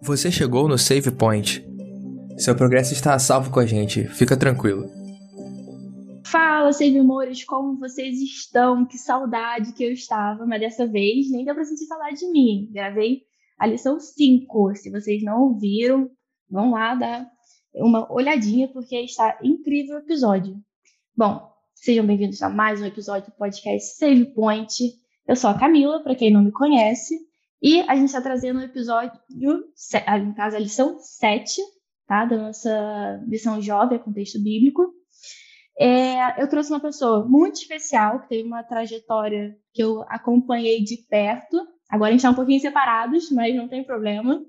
Você chegou no Save Point. Seu progresso está a salvo com a gente, fica tranquilo. Fala, Save Mores, como vocês estão? Que saudade que eu estava, mas dessa vez nem deu pra sentir saudade de mim. Gravei a lição 5. Se vocês não ouviram, vão lá dar uma olhadinha, porque está incrível o episódio. Bom, sejam bem-vindos a mais um episódio do podcast Save Point. Eu sou a Camila, para quem não me conhece, e a gente está trazendo o episódio, no caso, a lição 7, tá? Da nossa lição jovem, contexto bíblico. É, eu trouxe uma pessoa muito especial, que teve uma trajetória que eu acompanhei de perto. Agora a gente está um pouquinho separados, mas não tem problema.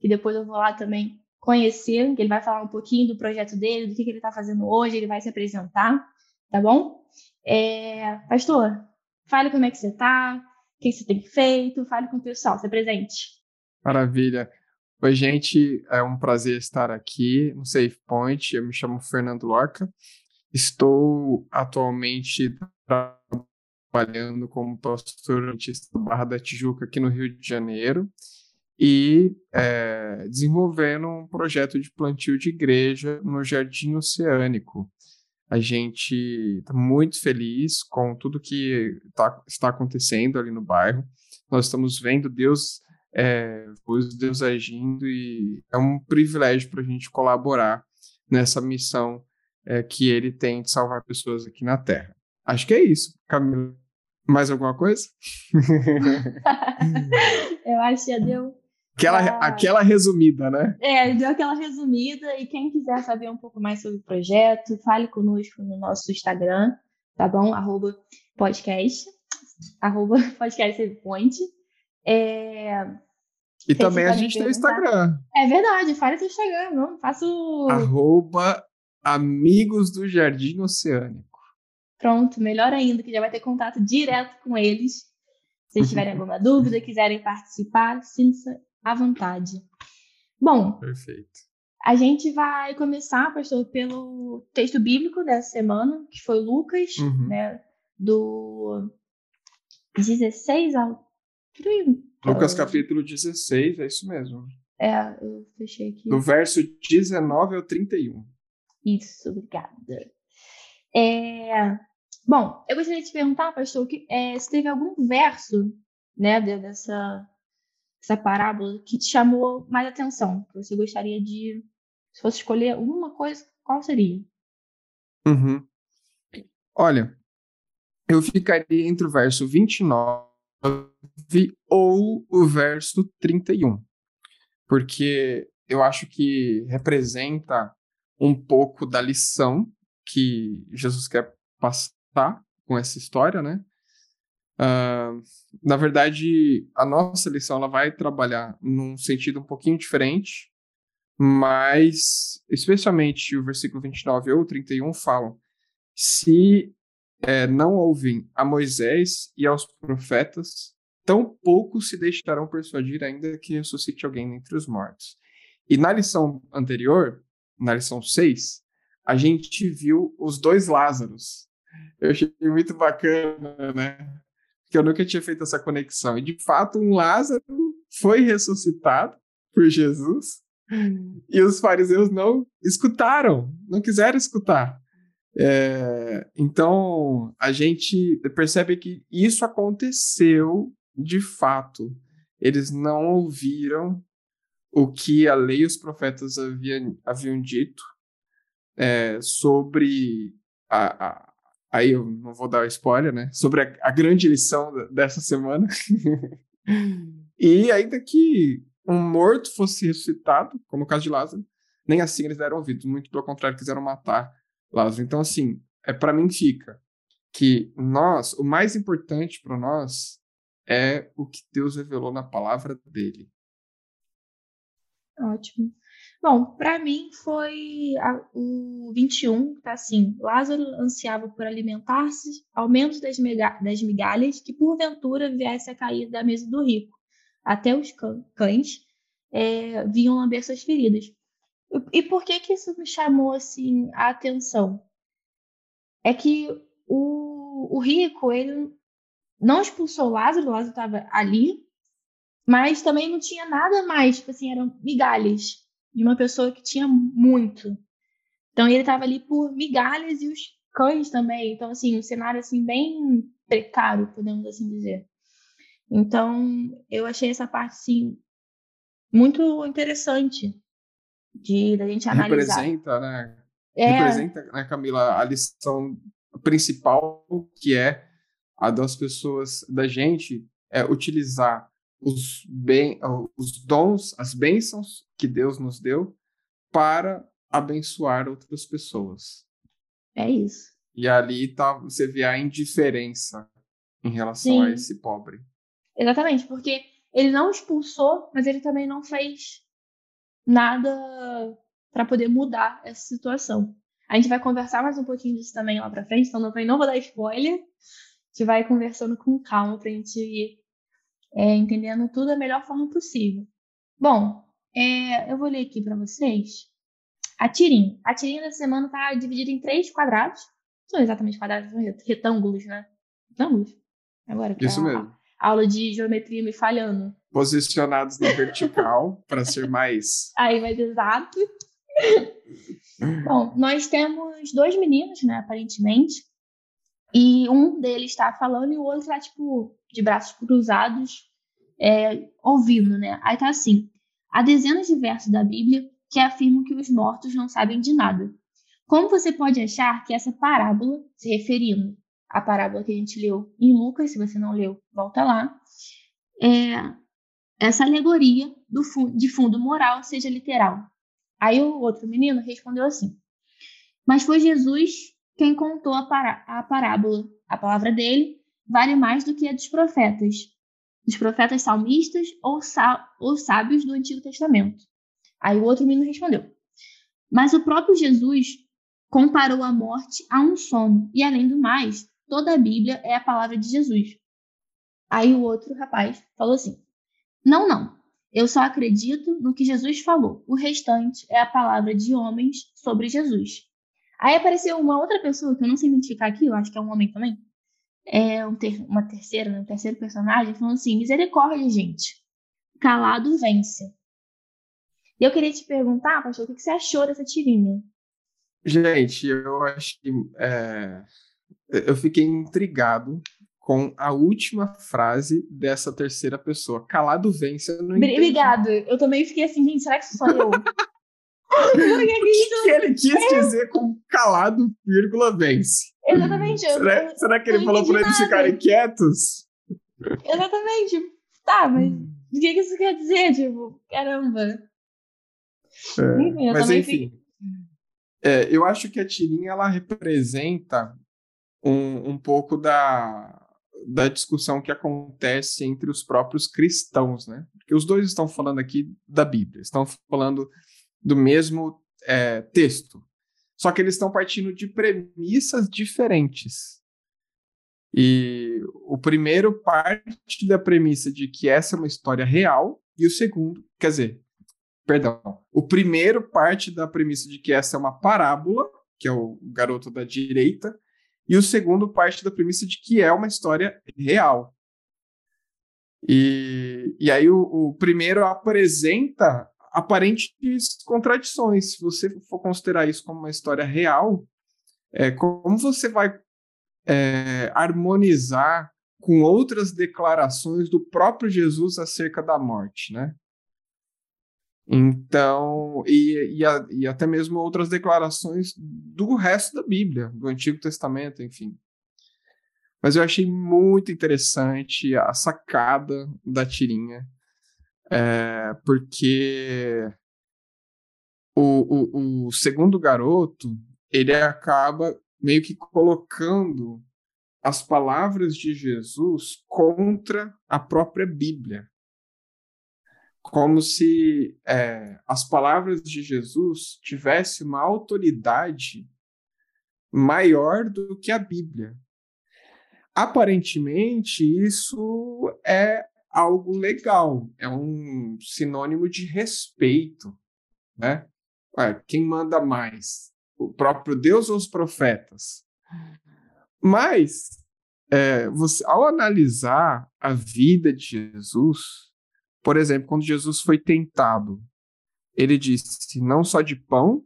Que depois eu vou lá também conhecer, que ele vai falar um pouquinho do projeto dele, do que, que ele está fazendo hoje, ele vai se apresentar, tá bom? É, pastor, fale como é que você está, o que, você tem feito, fale com o pessoal, se presente. Maravilha. Oi, gente, é um prazer estar aqui no Safe Point. Eu me chamo Fernando Lorca. Estou atualmente trabalhando como pastor da Barra da Tijuca aqui no Rio de Janeiro e é, desenvolvendo um projeto de plantio de igreja no Jardim Oceânico. A gente está muito feliz com tudo que tá, está acontecendo ali no bairro. Nós estamos vendo Deus, é, Deus agindo e é um privilégio para a gente colaborar nessa missão é, que Ele tem de salvar pessoas aqui na Terra. Acho que é isso, Camila. Mais alguma coisa? Eu acho que já deu Aquela, ah, aquela resumida, né? É, deu aquela resumida. E quem quiser saber um pouco mais sobre o projeto, fale conosco no nosso Instagram, tá bom? Arroba podcast. Arroba podcast. É... E também a gente tem o Instagram. É verdade, fale seu Instagram, não? Faço. Arroba Amigos do Jardim Oceânico. Pronto, melhor ainda, que já vai ter contato direto com eles. Se tiverem alguma dúvida, quiserem participar, sinta-se à vontade. Bom, Perfeito. a gente vai começar, pastor, pelo texto bíblico dessa semana, que foi Lucas, uhum. né, do 16 ao... Lucas capítulo 16, é isso mesmo. É, eu fechei aqui. Do verso 19 ao 31. Isso, obrigada. É... Bom, eu gostaria de te perguntar, pastor, que, é, se teve algum verso né, dessa, essa parábola que te chamou mais atenção? Que você gostaria de, se fosse escolher uma coisa, qual seria? Uhum. Olha, eu ficaria entre o verso 29 ou o verso 31, porque eu acho que representa um pouco da lição que Jesus quer passar com essa história, né? Uh, na verdade, a nossa lição ela vai trabalhar num sentido um pouquinho diferente, mas especialmente o versículo 29 ou 31 falam: se é, não ouvem a Moisés e aos profetas, tão pouco se deixarão persuadir ainda que ressuscite alguém entre os mortos. E na lição anterior, na lição 6, a gente viu os dois Lázaros. Eu achei muito bacana, né? Que eu nunca tinha feito essa conexão. E de fato, um Lázaro foi ressuscitado por Jesus e os fariseus não escutaram, não quiseram escutar. É, então a gente percebe que isso aconteceu de fato. Eles não ouviram o que a lei e os profetas haviam, haviam dito é, sobre a, a aí eu não vou dar spoiler, né? Sobre a, a grande lição dessa semana. e ainda que um morto fosse ressuscitado, como o caso de Lázaro, nem assim eles deram ouvidos, muito pelo contrário, quiseram matar Lázaro. Então, assim, é para mim fica que nós, o mais importante para nós é o que Deus revelou na palavra dele. Ótimo. Bom, para mim foi a, o 21, tá assim. Lázaro ansiava por alimentar-se ao menos das, das migalhas que porventura viesse a cair da mesa do rico. Até os cães é, vinham lamber suas feridas. E, e por que que isso me chamou assim a atenção? É que o, o rico, ele não expulsou Lázaro, Lázaro estava ali, mas também não tinha nada mais, tipo assim, eram migalhas de uma pessoa que tinha muito. Então ele estava ali por migalhas e os cães também. Então, assim, um cenário assim bem precário, podemos assim dizer. Então, eu achei essa parte, assim, muito interessante de da gente analisar. Representa, né? É... Representa, né, Camila, a lição principal que é a das pessoas, da gente, é utilizar os, os dons, as bênçãos que Deus nos deu para abençoar outras pessoas. É isso. E ali tá, você vê a indiferença em relação Sim. a esse pobre. Exatamente, porque ele não expulsou, mas ele também não fez nada para poder mudar essa situação. A gente vai conversar mais um pouquinho disso também lá para frente, então não, não vou dar spoiler. A gente vai conversando com calma para a gente ir é, entendendo tudo da melhor forma possível. Bom, é, eu vou ler aqui para vocês a tirinha. A tirinha da semana está dividida em três quadrados. Não são exatamente quadrados, são retângulos, né? Retângulos? Agora Isso a, mesmo. aula de geometria me falhando. Posicionados na vertical, para ser mais. Aí, mais exato. Bom, nós temos dois meninos, né, aparentemente. E um deles está falando e o outro está, tipo, de braços cruzados, é, ouvindo, né? Aí tá assim: há dezenas de versos da Bíblia que afirmam que os mortos não sabem de nada. Como você pode achar que essa parábola, se referindo à parábola que a gente leu em Lucas, se você não leu, volta lá, é, essa alegoria do de fundo moral seja literal? Aí o outro menino respondeu assim: Mas foi Jesus quem contou a, a parábola. A palavra dele vale mais do que a dos profetas, dos profetas salmistas ou, ou sábios do Antigo Testamento. Aí o outro menino respondeu: Mas o próprio Jesus comparou a morte a um sono, e além do mais, toda a Bíblia é a palavra de Jesus. Aí o outro rapaz falou assim: Não, não. Eu só acredito no que Jesus falou. O restante é a palavra de homens sobre Jesus. Aí apareceu uma outra pessoa que eu não sei identificar aqui, eu acho que é um homem também. É um ter uma terceira, né, um terceiro personagem, falando assim: misericórdia, gente. Calado vence. E eu queria te perguntar, pastor, o que você achou dessa tirinha? Gente, eu acho que. É... Eu fiquei intrigado com a última frase dessa terceira pessoa. Calado vence. Eu não Obrigado. Eu também fiquei assim, gente, será que sou eu? o que, que ele quis é. dizer com calado, vírgula, vence? Exatamente. Será, eu, será que ele falou para eles ficarem quietos? Exatamente. Tá, mas hum. o que, que isso quer dizer? Tipo, caramba. É, enfim, mas enfim. É, eu acho que a tirinha ela representa um, um pouco da, da discussão que acontece entre os próprios cristãos, né? Porque os dois estão falando aqui da Bíblia, estão falando do mesmo é, texto, só que eles estão partindo de premissas diferentes. E o primeiro parte da premissa de que essa é uma história real, e o segundo, quer dizer, perdão, o primeiro parte da premissa de que essa é uma parábola, que é o garoto da direita, e o segundo parte da premissa de que é uma história real. E, e aí o, o primeiro apresenta aparentes contradições. Se você for considerar isso como uma história real, é, como você vai é, harmonizar com outras declarações do próprio Jesus acerca da morte, né? Então, e, e, a, e, até mesmo outras declarações do resto da Bíblia, do Antigo Testamento, enfim. Mas eu achei muito interessante a sacada da tirinha, é, porque o, o, o segundo garoto, ele acaba meio que colocando as palavras de Jesus contra a própria Bíblia como se é, as palavras de Jesus tivessem uma autoridade maior do que a Bíblia. Aparentemente, isso é algo legal, é um sinônimo de respeito, né? Ué, quem manda mais? O próprio Deus ou os profetas? Mas é, você, ao analisar a vida de Jesus, por exemplo, quando Jesus foi tentado, ele disse: não só de pão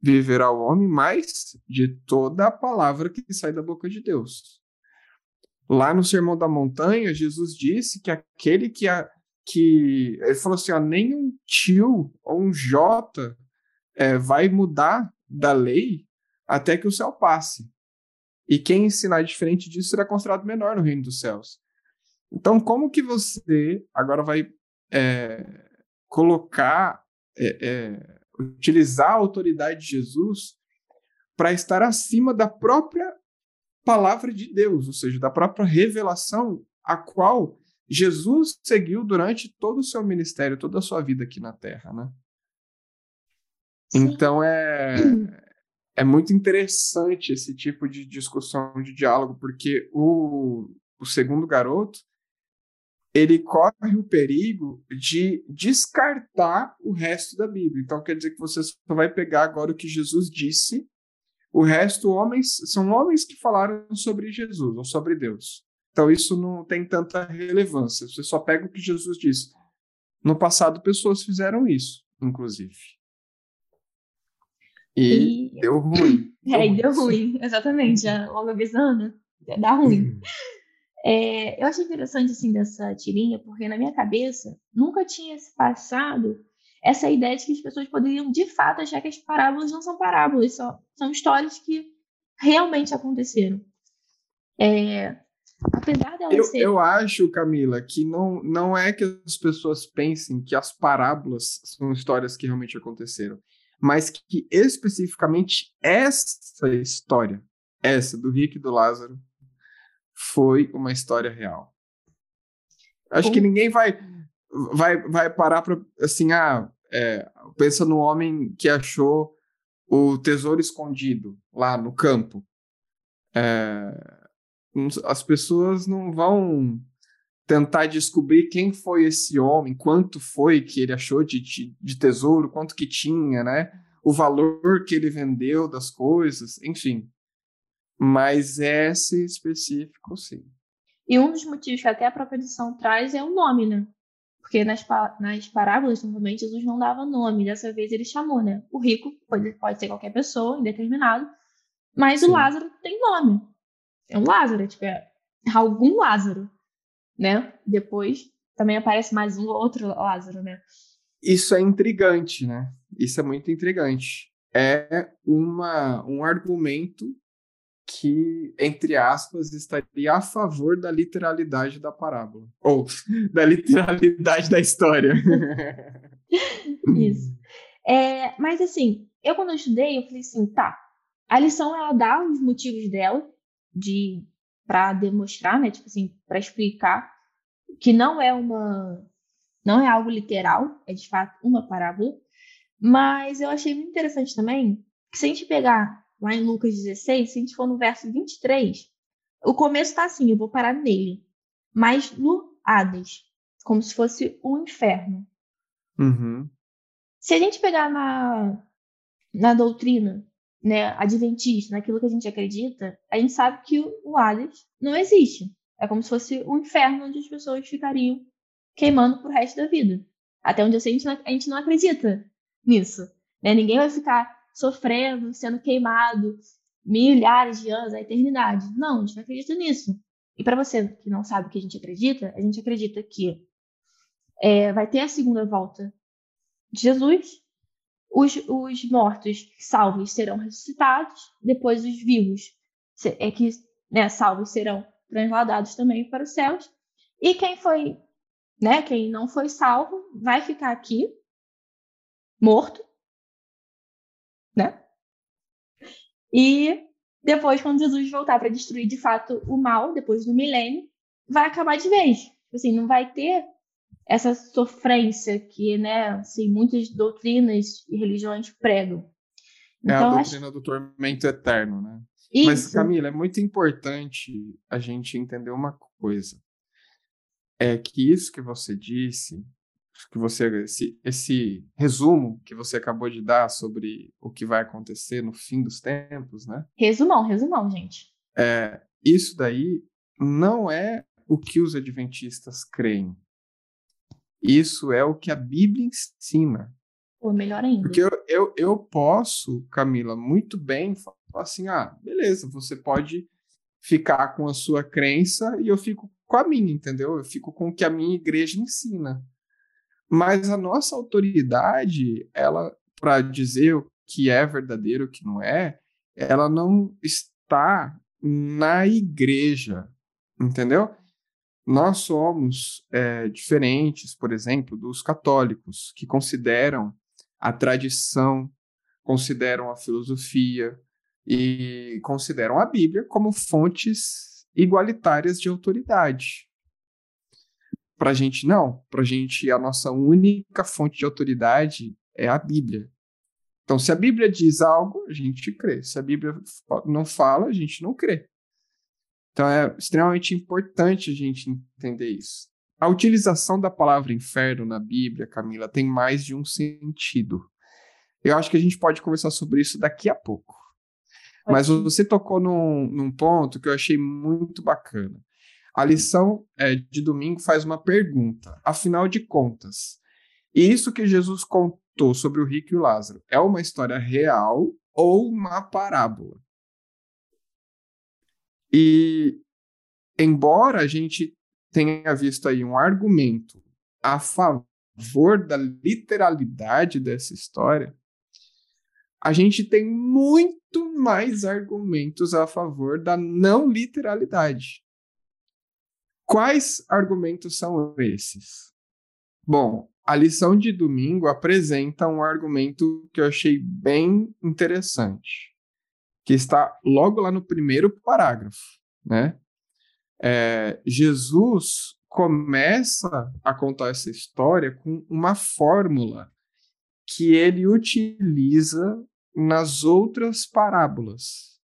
viverá o homem, mas de toda a palavra que sai da boca de Deus. Lá no Sermão da Montanha, Jesus disse que aquele que, a, que ele falou assim: ó, nem um tio ou um jota é, vai mudar da lei até que o céu passe. E quem ensinar diferente disso será considerado menor no reino dos céus. Então, como que você agora vai é, colocar, é, é utilizar a autoridade de Jesus para estar acima da própria palavra de Deus, ou seja, da própria revelação a qual Jesus seguiu durante todo o seu ministério, toda a sua vida aqui na Terra, né? Então é é muito interessante esse tipo de discussão, de diálogo, porque o, o segundo garoto ele corre o perigo de descartar o resto da Bíblia. Então quer dizer que você só vai pegar agora o que Jesus disse. O resto homens são homens que falaram sobre Jesus ou sobre Deus. Então isso não tem tanta relevância. Você só pega o que Jesus disse. No passado pessoas fizeram isso, inclusive. E, e... deu ruim. Deu é, ruim. deu ruim, exatamente. Logo avisando, dá ruim. É, eu achei interessante assim dessa tirinha, porque na minha cabeça nunca tinha se passado essa ideia de que as pessoas poderiam de fato achar que as parábolas não são parábolas, só, são histórias que realmente aconteceram. É, apesar eu, ser... eu acho, Camila, que não, não é que as pessoas pensem que as parábolas são histórias que realmente aconteceram, mas que especificamente essa história, essa do Rick e do Lázaro, foi uma história real. Acho que ninguém vai vai vai parar para assim, ah, é, pensa no homem que achou o tesouro escondido lá no campo. É, as pessoas não vão tentar descobrir quem foi esse homem, quanto foi que ele achou de, de, tesouro, quanto que tinha, né? O valor que ele vendeu das coisas, enfim. Mas esse específico, sim. E um dos motivos que até a própria edição traz é o nome, né? Porque nas, nas parábolas, normalmente, Jesus não dava nome. Dessa vez ele chamou, né? O rico pode, pode ser qualquer pessoa, indeterminado. Mas sim. o Lázaro tem nome. É um Lázaro, tipo, é algum Lázaro, né? Depois também aparece mais um outro Lázaro, né? Isso é intrigante, né? Isso é muito intrigante. É uma, um argumento que, entre aspas, estaria a favor da literalidade da parábola. Ou da literalidade da história. Isso. É, mas assim, eu quando eu estudei, eu falei assim, tá, a lição ela dá os motivos dela de para demonstrar, né, tipo assim, para explicar que não é uma não é algo literal, é de fato uma parábola, mas eu achei muito interessante também que se a gente pegar lá em Lucas 16, se a gente for no verso 23, o começo está assim, eu vou parar nele. Mas no Hades, como se fosse o um inferno. Uhum. Se a gente pegar na, na doutrina né, adventista, naquilo que a gente acredita, a gente sabe que o Hades não existe. É como se fosse o um inferno onde as pessoas ficariam queimando pro resto da vida. Até onde eu sei, a gente não, a gente não acredita nisso. Né? Ninguém vai ficar sofrendo, sendo queimado milhares de anos, a eternidade. Não, a gente não acredita nisso. E para você que não sabe o que a gente acredita, a gente acredita que é, vai ter a segunda volta de Jesus, os, os mortos salvos serão ressuscitados, depois os vivos é que né, salvos serão transladados também para os céus, e quem foi, né, quem não foi salvo, vai ficar aqui morto né? E depois, quando Jesus voltar para destruir de fato o mal, depois do milênio, vai acabar de vez. Tipo assim, não vai ter essa sofrência que, né, assim, muitas doutrinas e religiões pregam. Então, é a então, doutrina acho... do tormento eterno, né? Isso. Mas, Camila, é muito importante a gente entender uma coisa. É que isso que você disse que você esse, esse resumo que você acabou de dar sobre o que vai acontecer no fim dos tempos, né? Resumão, resumão, gente. É, isso daí não é o que os adventistas creem. Isso é o que a Bíblia ensina. Ou melhor ainda. Porque eu, eu, eu posso, Camila, muito bem falar assim: ah, beleza, você pode ficar com a sua crença e eu fico com a minha, entendeu? Eu fico com o que a minha igreja ensina. Mas a nossa autoridade, ela, para dizer o que é verdadeiro, o que não é, ela não está na igreja, entendeu? Nós somos é, diferentes, por exemplo, dos católicos, que consideram a tradição, consideram a filosofia e consideram a Bíblia como fontes igualitárias de autoridade. Para a gente, não. Para a gente, a nossa única fonte de autoridade é a Bíblia. Então, se a Bíblia diz algo, a gente crê. Se a Bíblia não fala, a gente não crê. Então, é extremamente importante a gente entender isso. A utilização da palavra inferno na Bíblia, Camila, tem mais de um sentido. Eu acho que a gente pode conversar sobre isso daqui a pouco. Mas você tocou num, num, ponto que eu achei muito bacana. A lição é, de domingo faz uma pergunta. Afinal de contas, isso que Jesus contou sobre o rico e o Lázaro é uma história real ou uma parábola? E, embora a gente tenha visto aí um argumento a favor da literalidade dessa história, a gente tem muito mais argumentos a favor da não literalidade. Quais argumentos são esses? Bom, a lição de domingo apresenta um argumento que eu achei bem interessante, que está logo lá no primeiro parágrafo, né? É, Jesus começa a contar essa história com uma fórmula que ele utiliza nas outras parábolas.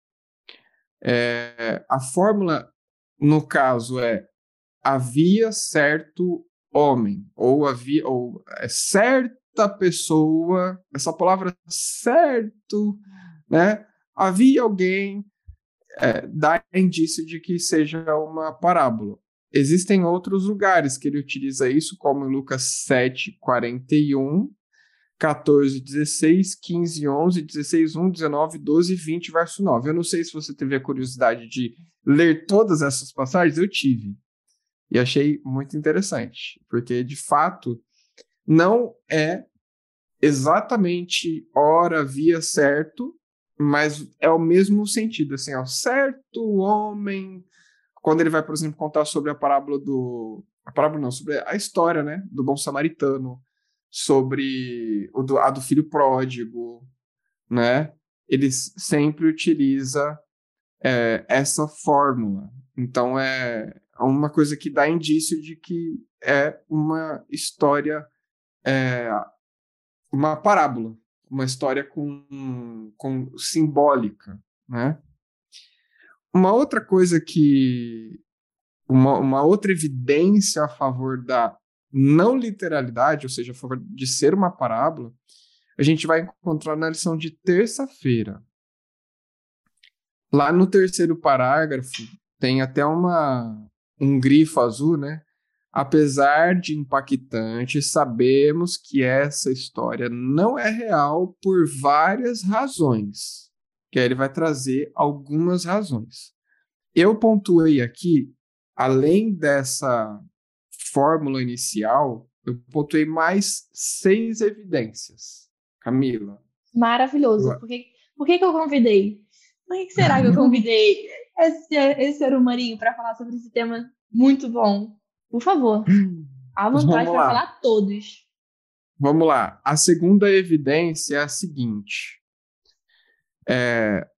É, a fórmula, no caso, é havia certo homem, ou havia, ou é, certa pessoa, essa palavra certo, né? Havia alguém, é, dá indício de que seja uma parábola. Existem outros lugares que ele utiliza isso, como em Lucas 7, 41, 14, 16, 15, 11, 16, 1, 19, 12, 20, verso 9. Eu não sei se você teve a curiosidade de ler todas essas passagens, eu tive. E achei muito interessante, porque de fato não é exatamente hora, via certo, mas é o mesmo sentido, assim, ó, certo homem, quando ele vai, por exemplo, contar sobre a parábola do, a parábola não, sobre a história, né, do bom samaritano, sobre o do, a do filho pródigo, né? Ele sempre utiliza é, essa fórmula. Então é uma coisa que dá indício de que é uma história, é, uma parábola, uma história com, com simbólica, né? Uma outra coisa que uma, uma outra evidência a favor da não literalidade, ou seja, a favor de ser uma parábola, a gente vai encontrar na lição de terça-feira. Lá no terceiro parágrafo, tem até uma, um grifo azul, né? Apesar de impactante, sabemos que essa história não é real por várias razões. Que aí ele vai trazer algumas razões. Eu pontuei aqui, além dessa fórmula inicial, eu pontuei mais seis evidências. Camila. Maravilhoso. Por, que, por que, que eu convidei? Por que, que será que eu convidei esse, esse ser humaninho para falar sobre esse tema muito bom? Por favor, à vontade para falar todos. Vamos lá. A segunda evidência é a seguinte: é,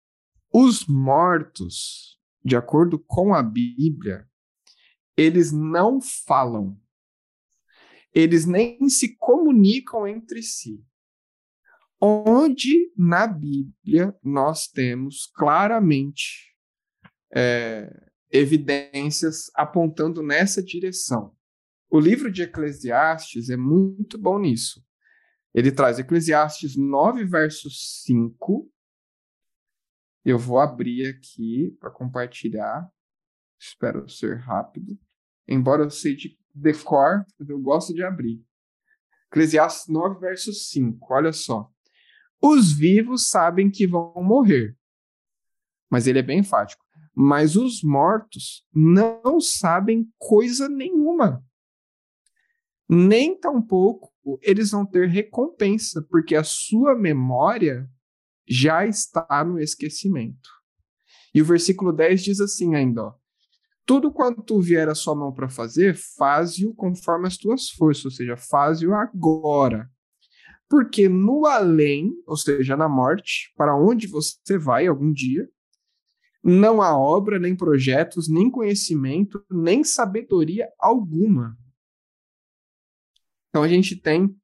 os mortos, de acordo com a Bíblia, eles não falam. Eles nem se comunicam entre si. Onde na Bíblia nós temos claramente é, evidências apontando nessa direção. O livro de Eclesiastes é muito bom nisso. Ele traz Eclesiastes 9, verso 5. Eu vou abrir aqui para compartilhar. Espero ser rápido. Embora eu sei de decor, eu gosto de abrir. Eclesiastes 9, verso 5. Olha só. Os vivos sabem que vão morrer. Mas ele é bem enfático. Mas os mortos não sabem coisa nenhuma. Nem tampouco eles vão ter recompensa, porque a sua memória já está no esquecimento. E o versículo 10 diz assim ainda, ó, tudo quanto vier a sua mão para fazer, faze-o conforme as tuas forças, ou seja, faze-o agora. Porque no além, ou seja, na morte, para onde você vai algum dia, não há obra, nem projetos, nem conhecimento, nem sabedoria alguma. Então a gente tem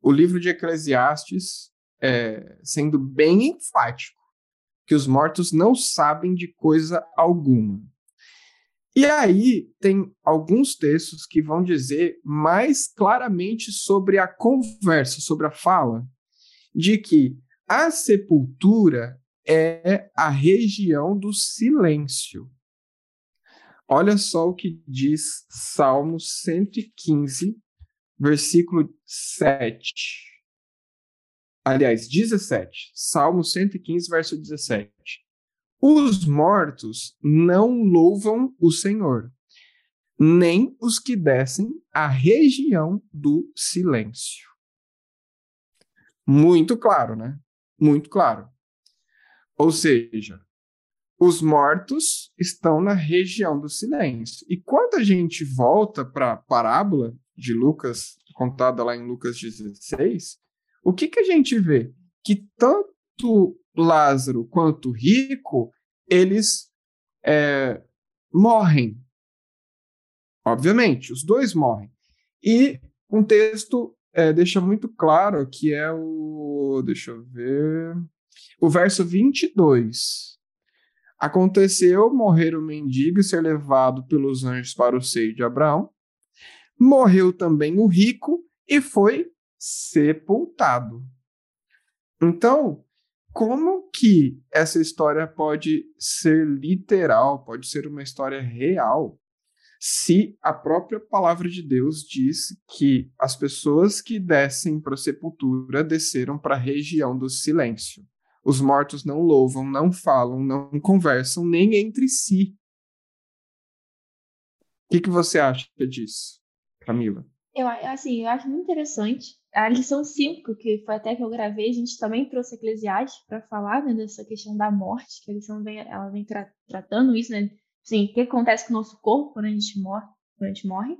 o livro de Eclesiastes é, sendo bem enfático, que os mortos não sabem de coisa alguma. E aí tem alguns textos que vão dizer mais claramente sobre a conversa, sobre a fala, de que a sepultura é a região do silêncio. Olha só o que diz Salmo 115, versículo 7. Aliás, 17. Salmo 115, verso 17. Os mortos não louvam o Senhor, nem os que descem à região do silêncio. Muito claro, né? Muito claro. Ou seja, os mortos estão na região do silêncio. E quando a gente volta para a parábola de Lucas, contada lá em Lucas 16, o que, que a gente vê? Que tanto Lázaro quanto rico, eles é, morrem. Obviamente, os dois morrem. E um texto é, deixa muito claro que é o. Deixa eu ver. O verso 22. Aconteceu morrer o mendigo e ser levado pelos anjos para o seio de Abraão. Morreu também o rico e foi sepultado. Então, como que essa história pode ser literal, pode ser uma história real, se a própria palavra de Deus diz que as pessoas que descem para a sepultura desceram para a região do silêncio? Os mortos não louvam, não falam, não conversam nem entre si. O que, que você acha disso, Camila? Eu, assim, eu acho muito interessante a lição 5, que foi até que eu gravei, a gente também trouxe Eclesiastes para falar né, dessa questão da morte, que a lição vem, ela vem tra tratando isso, né? Assim, o que acontece com o nosso corpo quando a gente morre. Quando a gente morre.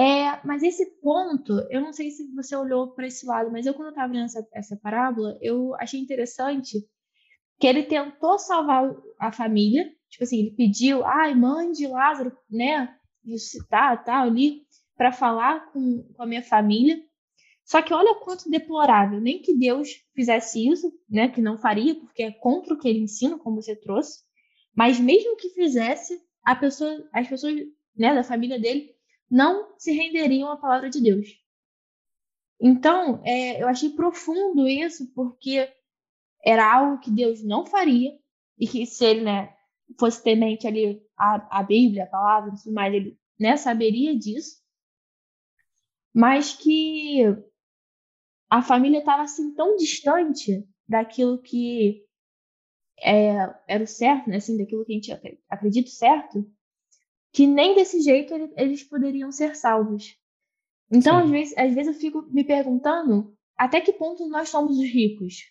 É, mas esse ponto, eu não sei se você olhou para esse lado, mas eu, quando eu estava lendo essa, essa parábola, eu achei interessante que ele tentou salvar a família, tipo assim, ele pediu, ai, mande Lázaro, né, ressuscitar, tal, ali, para falar com, com a minha família. Só que olha quanto deplorável, nem que Deus fizesse isso, né, que não faria, porque é contra o que ele ensina, como você trouxe, mas mesmo que fizesse, a pessoa, as pessoas né, da família dele não se renderiam à palavra de Deus. Então, é, eu achei profundo isso, porque era algo que Deus não faria, e que se ele né, fosse temente ali a, a Bíblia, a palavra, tudo mais, ele né, saberia disso, mas que a família estava assim tão distante daquilo que é, era o certo, né? Assim, daquilo que a gente acredita certo, que nem desse jeito eles poderiam ser salvos. Então, às vezes, às vezes eu fico me perguntando até que ponto nós somos os ricos?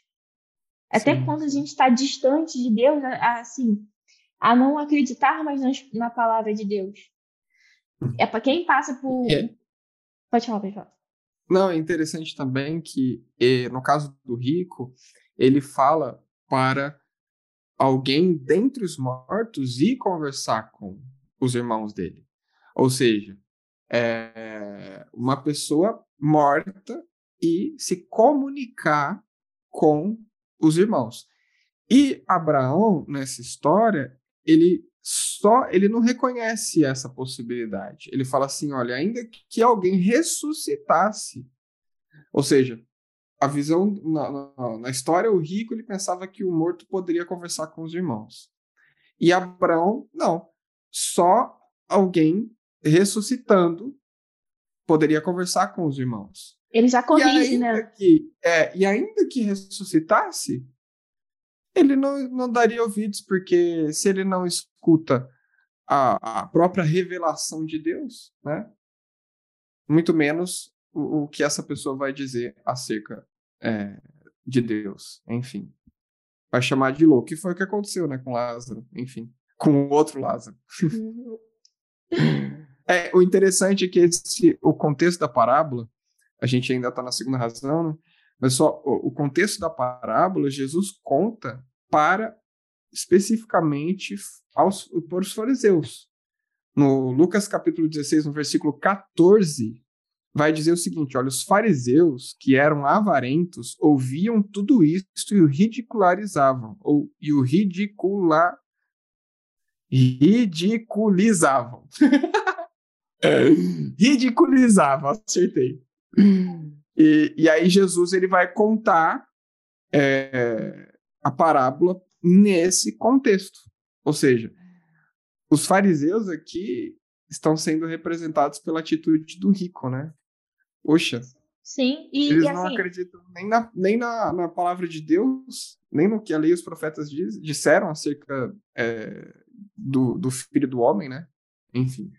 Até Sim. quando a gente está distante de Deus, assim, a não acreditar mais na palavra de Deus. É para quem passa por. É. Pode falar, pode falar. Não, é interessante também que, no caso do rico, ele fala para alguém dentre os mortos ir conversar com os irmãos dele. Ou seja, é uma pessoa morta e se comunicar com os irmãos. E Abraão, nessa história, ele só ele não reconhece essa possibilidade. Ele fala assim: olha, ainda que alguém ressuscitasse, ou seja, a visão na, na, na, história, o rico ele pensava que o morto poderia conversar com os irmãos. E Abraão, não. Só alguém ressuscitando poderia conversar com os irmãos. Ele já corrige, né? Que, é, e ainda que ressuscitasse, ele não, não daria ouvidos, porque se ele não escuta a, a própria revelação de Deus, né? Muito menos o, o que essa pessoa vai dizer acerca é, de Deus, enfim. Vai chamar de louco. Que foi o que aconteceu, né, com Lázaro, enfim, com o outro Lázaro. Uhum. é, o interessante é que esse, o contexto da parábola, a gente ainda está na segunda razão, né? mas só o, o contexto da parábola, Jesus conta para especificamente aos, para os fariseus. No Lucas capítulo 16, no versículo 14, vai dizer o seguinte: olha, os fariseus, que eram avarentos, ouviam tudo isso e o ridicularizavam, ou e o ridicula, ridiculizavam. ridiculizavam, acertei. E, e aí Jesus ele vai contar é, a parábola nesse contexto. Ou seja, os fariseus aqui estão sendo representados pela atitude do rico, né? Poxa. Sim, e eles e não assim... acreditam nem, na, nem na, na palavra de Deus, nem no que a lei e os profetas diz, disseram acerca é, do, do filho do homem, né? Enfim.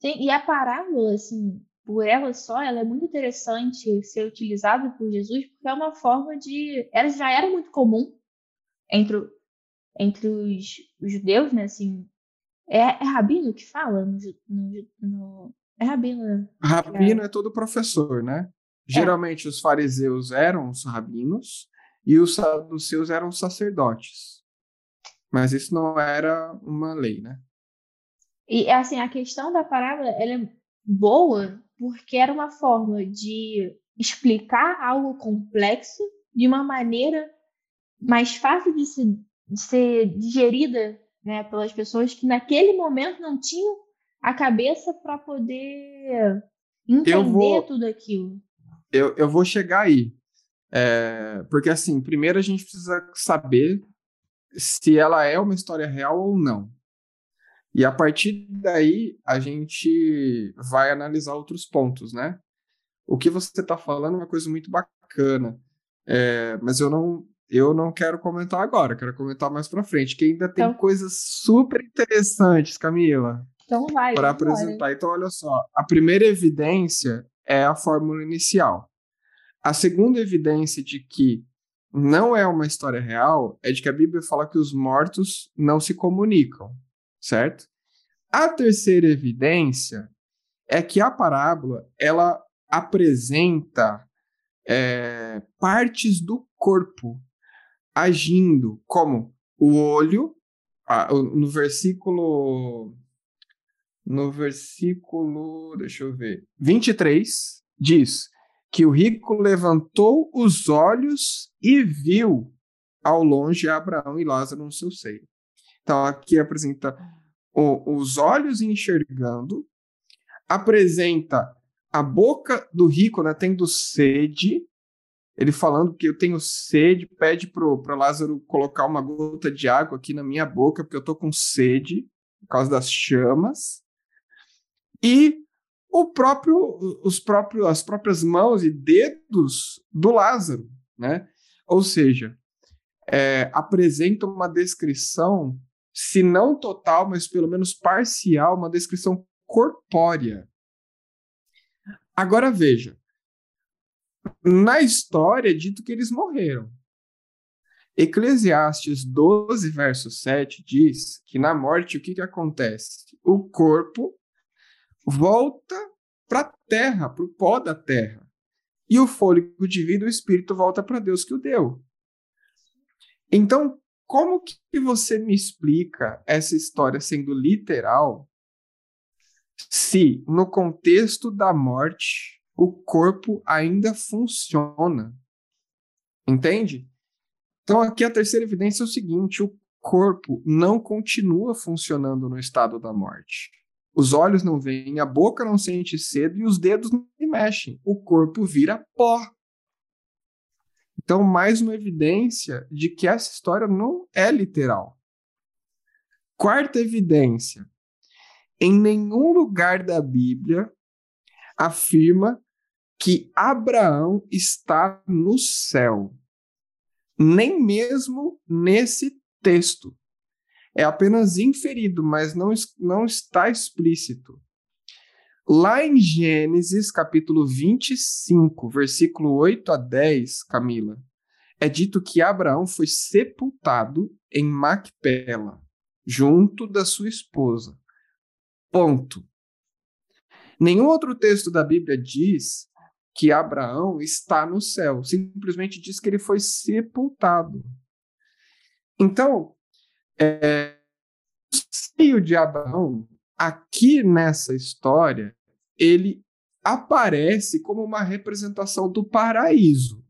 Sim, e a parábola, assim, por ela só, ela é muito interessante ser utilizada por Jesus, porque é uma forma de. Ela já era muito comum entre, entre os, os judeus, né? Assim, é, é rabino que fala no, no, no é rabino, né? Rabino é. é todo professor, né? É. Geralmente os fariseus eram os rabinos e os saduceus eram os sacerdotes. Mas isso não era uma lei, né? E assim, a questão da parábola, ela é boa porque era uma forma de explicar algo complexo de uma maneira mais fácil de, se, de ser digerida né, pelas pessoas que naquele momento não tinham a cabeça para poder entender vou, tudo aquilo. Eu, eu vou chegar aí. É, porque, assim, primeiro a gente precisa saber se ela é uma história real ou não. E a partir daí, a gente vai analisar outros pontos, né? O que você está falando é uma coisa muito bacana, é, mas eu não, eu não quero comentar agora, quero comentar mais para frente, que ainda tem então, coisas super interessantes, Camila. Então vai. Para apresentar. Então, olha só. A primeira evidência é a fórmula inicial. A segunda evidência de que não é uma história real é de que a Bíblia fala que os mortos não se comunicam, certo? A terceira evidência é que a parábola ela apresenta é, partes do corpo agindo, como o olho, no versículo no versículo, deixa eu ver, 23, diz que o rico levantou os olhos e viu ao longe Abraão e Lázaro no seu seio. Então, aqui apresenta o, os olhos enxergando, apresenta a boca do rico né, tendo sede, ele falando que eu tenho sede, pede para Lázaro colocar uma gota de água aqui na minha boca, porque eu estou com sede, por causa das chamas e o próprio, os próprios, as próprias mãos e dedos do Lázaro, né? Ou seja, é, apresenta uma descrição, se não total, mas pelo menos parcial, uma descrição corpórea. Agora veja, na história é dito que eles morreram. Eclesiastes 12, verso 7 diz que na morte o que, que acontece? O corpo volta para a terra, para o pó da terra. E o fôlego de vida, o espírito volta para Deus que o deu. Então, como que você me explica essa história sendo literal se no contexto da morte o corpo ainda funciona? Entende? Então, aqui a terceira evidência é o seguinte: o corpo não continua funcionando no estado da morte. Os olhos não veem, a boca não sente sede e os dedos não se mexem. O corpo vira pó. Então, mais uma evidência de que essa história não é literal. Quarta evidência. em nenhum lugar da Bíblia afirma que Abraão está no céu. Nem mesmo nesse texto. É apenas inferido, mas não, não está explícito. Lá em Gênesis, capítulo 25, versículo 8 a 10, Camila, é dito que Abraão foi sepultado em Macpela, junto da sua esposa. Ponto. Nenhum outro texto da Bíblia diz que Abraão está no céu, simplesmente diz que ele foi sepultado. Então, é, o seio de Abraão, aqui nessa história, ele aparece como uma representação do paraíso.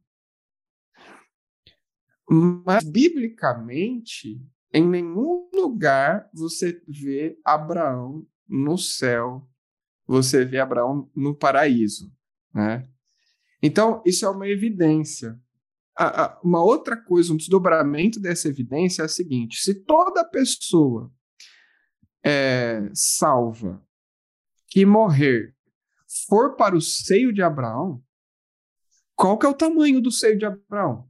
Mas, biblicamente, em nenhum lugar você vê Abraão no céu, você vê Abraão no paraíso, né? Então, isso é uma evidência. Uma outra coisa, um desdobramento dessa evidência é a seguinte: se toda pessoa é, salva que morrer for para o seio de Abraão, qual que é o tamanho do seio de Abraão?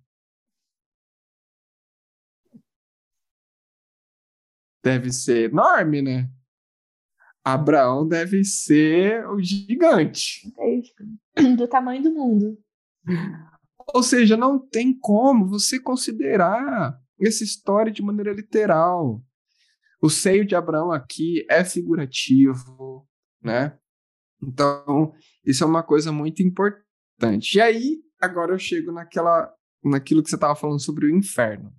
Deve ser enorme, né? Abraão deve ser o gigante. Do tamanho do mundo. Ou seja, não tem como você considerar essa história de maneira literal. O seio de Abraão aqui é figurativo, né? Então, isso é uma coisa muito importante. E aí, agora eu chego naquela, naquilo que você estava falando sobre o inferno,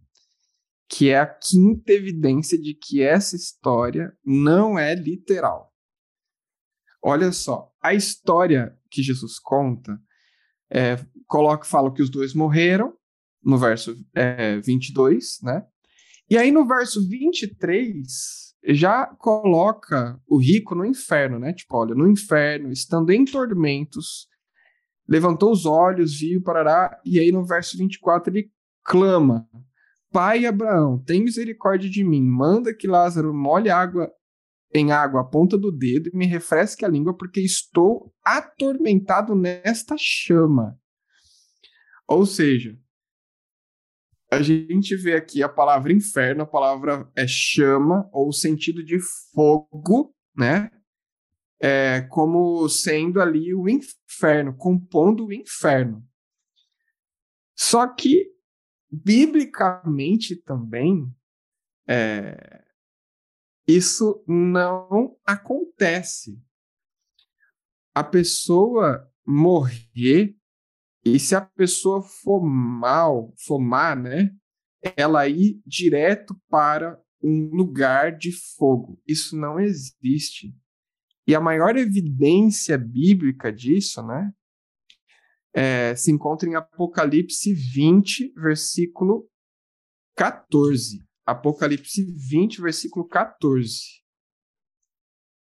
que é a quinta evidência de que essa história não é literal. Olha só, a história que Jesus conta é, coloca, fala que os dois morreram, no verso é, 22, né? E aí no verso 23, já coloca o rico no inferno, né? Tipo, olha, no inferno, estando em tormentos, levantou os olhos, viu, parará, e aí no verso 24 ele clama: Pai Abraão, tem misericórdia de mim, manda que Lázaro molhe água em água a ponta do dedo e me refresque a língua, porque estou atormentado nesta chama. Ou seja, a gente vê aqui a palavra inferno, a palavra é chama, ou sentido de fogo, né? É, como sendo ali o inferno, compondo o inferno. Só que, biblicamente também, é, isso não acontece. A pessoa morrer e se a pessoa for mal, for má, né? Ela ir direto para um lugar de fogo. Isso não existe. E a maior evidência bíblica disso, né? É, se encontra em Apocalipse 20, versículo 14. Apocalipse 20, versículo 14.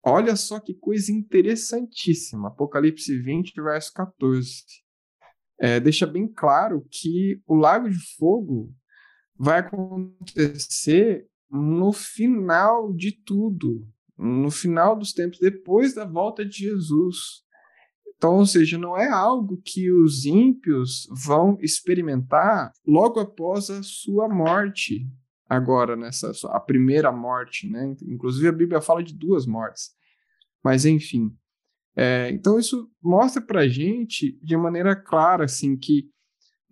Olha só que coisa interessantíssima. Apocalipse 20, verso 14 é, deixa bem claro que o Lago de Fogo vai acontecer no final de tudo, no final dos tempos, depois da volta de Jesus. Então, ou seja, não é algo que os ímpios vão experimentar logo após a sua morte, agora nessa a primeira morte, né? Inclusive a Bíblia fala de duas mortes. Mas enfim, é, então isso mostra para gente de maneira clara assim que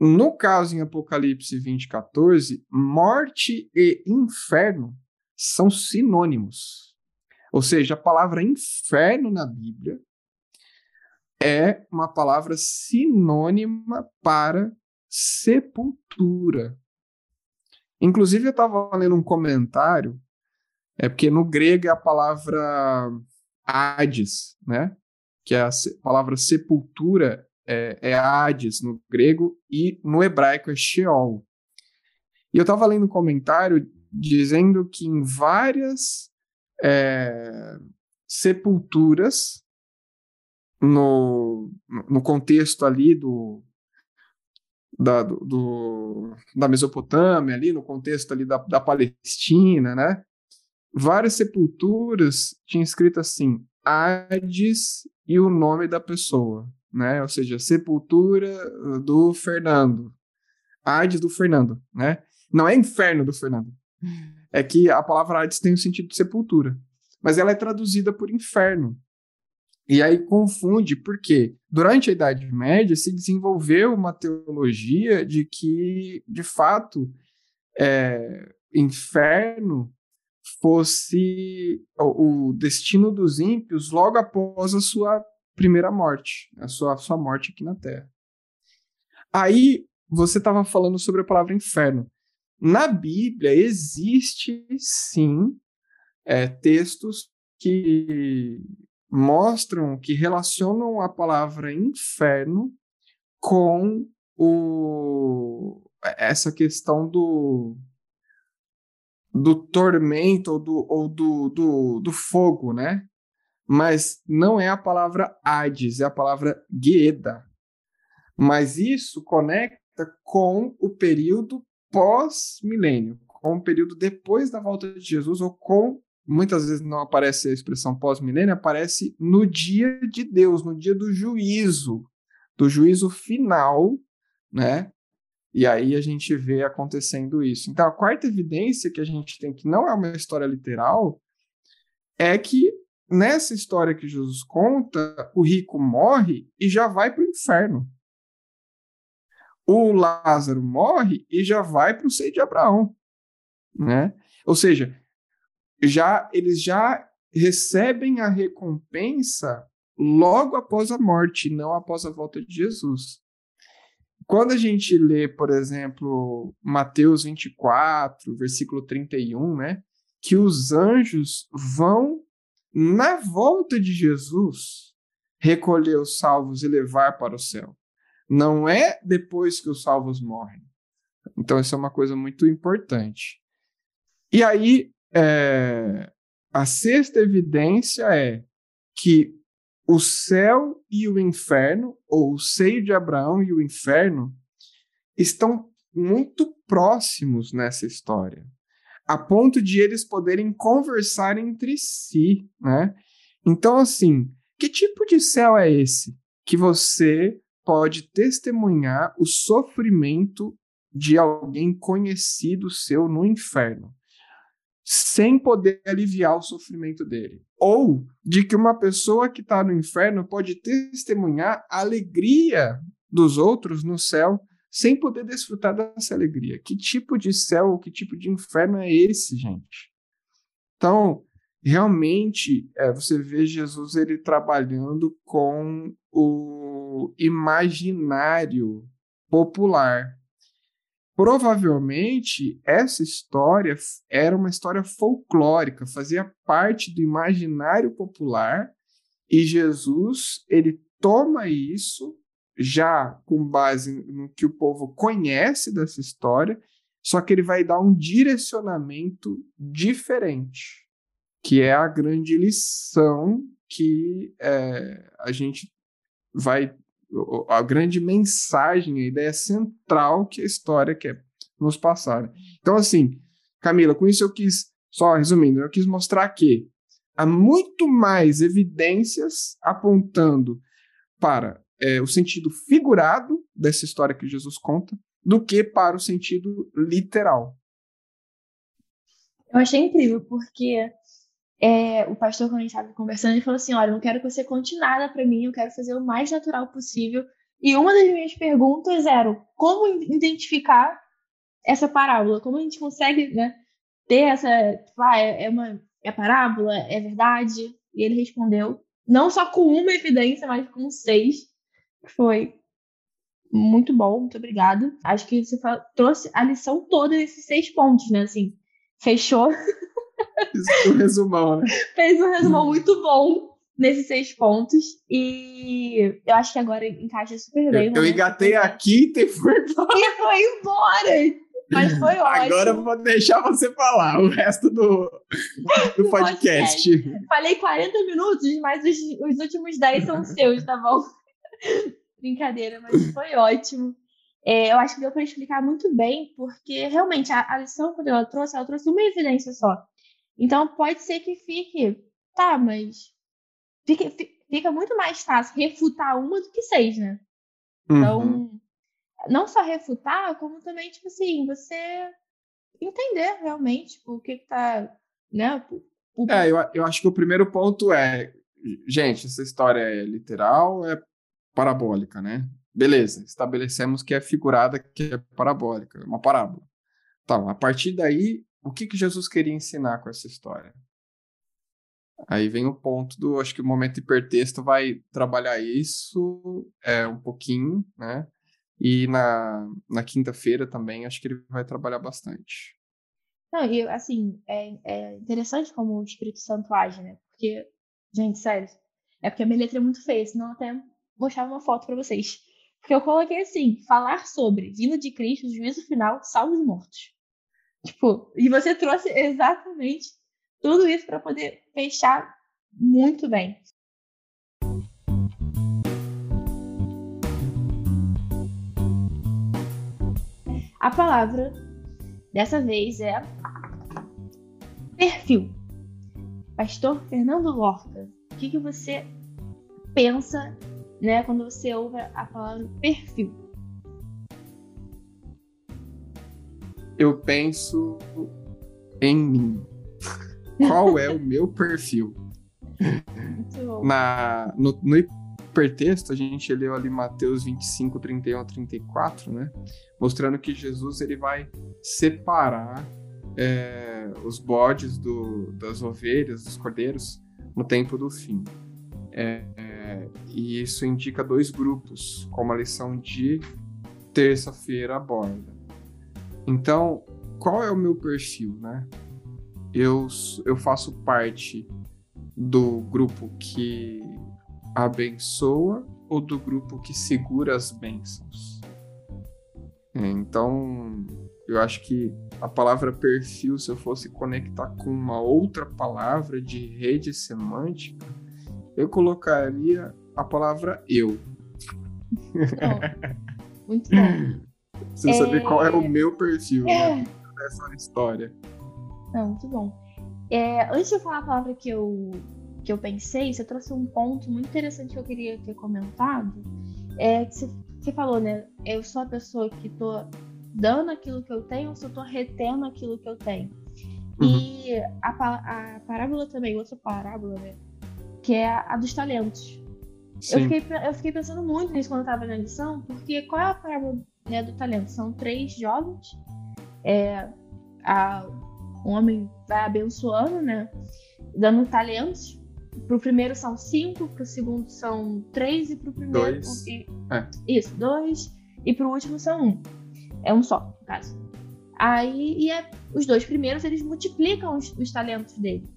no caso em Apocalipse 20, 14, morte e inferno são sinônimos. Ou seja, a palavra inferno na Bíblia é uma palavra sinônima para sepultura. Inclusive, eu estava lendo um comentário, é porque no grego é a palavra Hades, né? que a palavra sepultura é, é Hades no grego e no hebraico é Sheol. E eu estava lendo um comentário dizendo que em várias é, sepulturas, no, no contexto ali do, da, do, da Mesopotâmia, ali no contexto ali da, da Palestina, né? várias sepulturas tinha escrito assim: Hades e o nome da pessoa, né? Ou seja, sepultura do Fernando. Hades do Fernando, né? Não é inferno do Fernando. É que a palavra Hades tem o sentido de sepultura. Mas ela é traduzida por inferno. E aí confunde, porque durante a Idade Média se desenvolveu uma teologia de que, de fato, é, inferno fosse o, destino dos ímpios logo após a sua primeira morte, a sua, a sua morte aqui na Terra. Aí você estava falando sobre a palavra inferno. Na Bíblia existe sim é, textos que mostram, que relacionam a palavra inferno com o, essa questão do, do tormento ou do, ou do, do, do fogo, né? Mas não é a palavra Hades, é a palavra Gueda. Mas isso conecta com o período pós-milênio, com o período depois da volta de Jesus, ou com, muitas vezes não aparece a expressão pós-milênio, aparece no dia de Deus, no dia do juízo, do juízo final, né? E aí a gente vê acontecendo isso. Então, a quarta evidência que a gente tem, que não é uma história literal, é que nessa história que Jesus conta, o rico morre e já vai para o inferno. O Lázaro morre e já vai para o seio de Abraão, né? Ou seja, já eles já recebem a recompensa logo após a morte, não após a volta de Jesus. Quando a gente lê, por exemplo, Mateus 24, versículo 31, né, que os anjos vão na volta de Jesus recolher os salvos e levar para o céu. Não é depois que os salvos morrem. Então, isso é uma coisa muito importante. E aí, é, a sexta evidência é que o céu e o inferno, ou o seio de Abraão e o inferno, estão muito próximos nessa história, a ponto de eles poderem conversar entre si, né? Então, assim, que tipo de céu é esse que você pode testemunhar o sofrimento de alguém conhecido seu no inferno? Sem poder aliviar o sofrimento dele. Ou de que uma pessoa que está no inferno pode testemunhar a alegria dos outros no céu sem poder desfrutar dessa alegria. Que tipo de céu, que tipo de inferno é esse, gente? Então, realmente, é, você vê Jesus ele trabalhando com o imaginário popular Provavelmente essa história era uma história folclórica, fazia parte do imaginário popular e Jesus ele toma isso já com base no que o povo conhece dessa história, só que ele vai dar um direcionamento diferente, que é a grande lição que é, a gente vai a grande mensagem, a ideia central que a história quer nos passar. Então, assim, Camila, com isso eu quis, só resumindo, eu quis mostrar que há muito mais evidências apontando para é, o sentido figurado dessa história que Jesus conta do que para o sentido literal. Eu achei incrível, porque é, o pastor, quando a gente estava conversando, ele falou assim: Olha, eu não quero que você conte nada para mim, eu quero fazer o mais natural possível. E uma das minhas perguntas era: como identificar essa parábola? Como a gente consegue né, ter essa. Tipo, ah, é, é uma é parábola? É verdade? E ele respondeu, não só com uma evidência, mas com seis. Foi muito bom, muito obrigado. Acho que você trouxe a lição toda desses seis pontos, né? Assim, fechou Fiz um resumão, né? Fez um resumão muito bom nesses seis pontos. E eu acho que agora encaixa super bem. Eu, eu engatei aqui e foi embora. E foi embora. Mas foi ótimo. Agora eu vou deixar você falar o resto do, do podcast. podcast. Falei 40 minutos, mas os, os últimos 10 são seus, tá bom? Brincadeira, mas foi ótimo. É, eu acho que deu para explicar muito bem, porque realmente a, a lição, quando ela trouxe, ela trouxe uma evidência só Então pode ser que fique, tá, mas fica, fica muito mais fácil refutar uma do que seis, né? Então, uhum. não só refutar, como também, tipo assim, você entender realmente tipo, o que, que tá, né? O... É, eu, eu acho que o primeiro ponto é, gente, essa história é literal, é parabólica, né? Beleza, estabelecemos que é figurada, que é parabólica, uma parábola. Então, a partir daí, o que, que Jesus queria ensinar com essa história? Aí vem o ponto do, acho que o momento hipertexto vai trabalhar isso é, um pouquinho, né? E na, na quinta-feira também acho que ele vai trabalhar bastante. Não, e assim, é, é interessante como o Espírito Santo age, né? Porque, gente, sério, é porque a minha letra é muito feia, senão até mostrava uma foto para vocês. Porque eu coloquei assim, falar sobre vinda de Cristo, juízo final, salvo os mortos. Tipo, e você trouxe exatamente tudo isso para poder fechar muito bem. A palavra dessa vez é perfil. Pastor Fernando Lorca, o que, que você pensa né, quando você ouve a palavra perfil? Eu penso em mim. Qual é o meu perfil? Na, no, no hipertexto, a gente leu ali Mateus 25, 31 a 34, né? Mostrando que Jesus ele vai separar é, os bodes do, das ovelhas, dos cordeiros, no tempo do fim. É, é, e isso indica dois grupos, como a lição de terça-feira aborda. Então, qual é o meu perfil, né? Eu, eu faço parte do grupo que abençoa ou do grupo que segura as bênçãos? Então, eu acho que a palavra perfil, se eu fosse conectar com uma outra palavra de rede semântica, eu colocaria a palavra eu. Oh, muito bom. Você é... saber qual é o meu perfil é... né, nessa história. Não, muito bom. É, antes de eu falar a palavra que eu, que eu pensei, você trouxe um ponto muito interessante que eu queria ter comentado. É que você, você falou, né? Eu sou a pessoa que tô dando aquilo que eu tenho ou se eu tô retendo aquilo que eu tenho. Uhum. E a, a parábola também, outra parábola, né? Que é a, a dos talentos. Eu fiquei, eu fiquei pensando muito nisso quando eu tava na lição, porque qual é a parábola né, do talento? São três jovens. É, a, o homem vai abençoando, né? Dando talentos. Pro primeiro são cinco, pro segundo são três e pro primeiro. Dois. E, é. Isso, dois. E pro último são um. É um só, no caso. Aí, e é, os dois primeiros, eles multiplicam os, os talentos dele.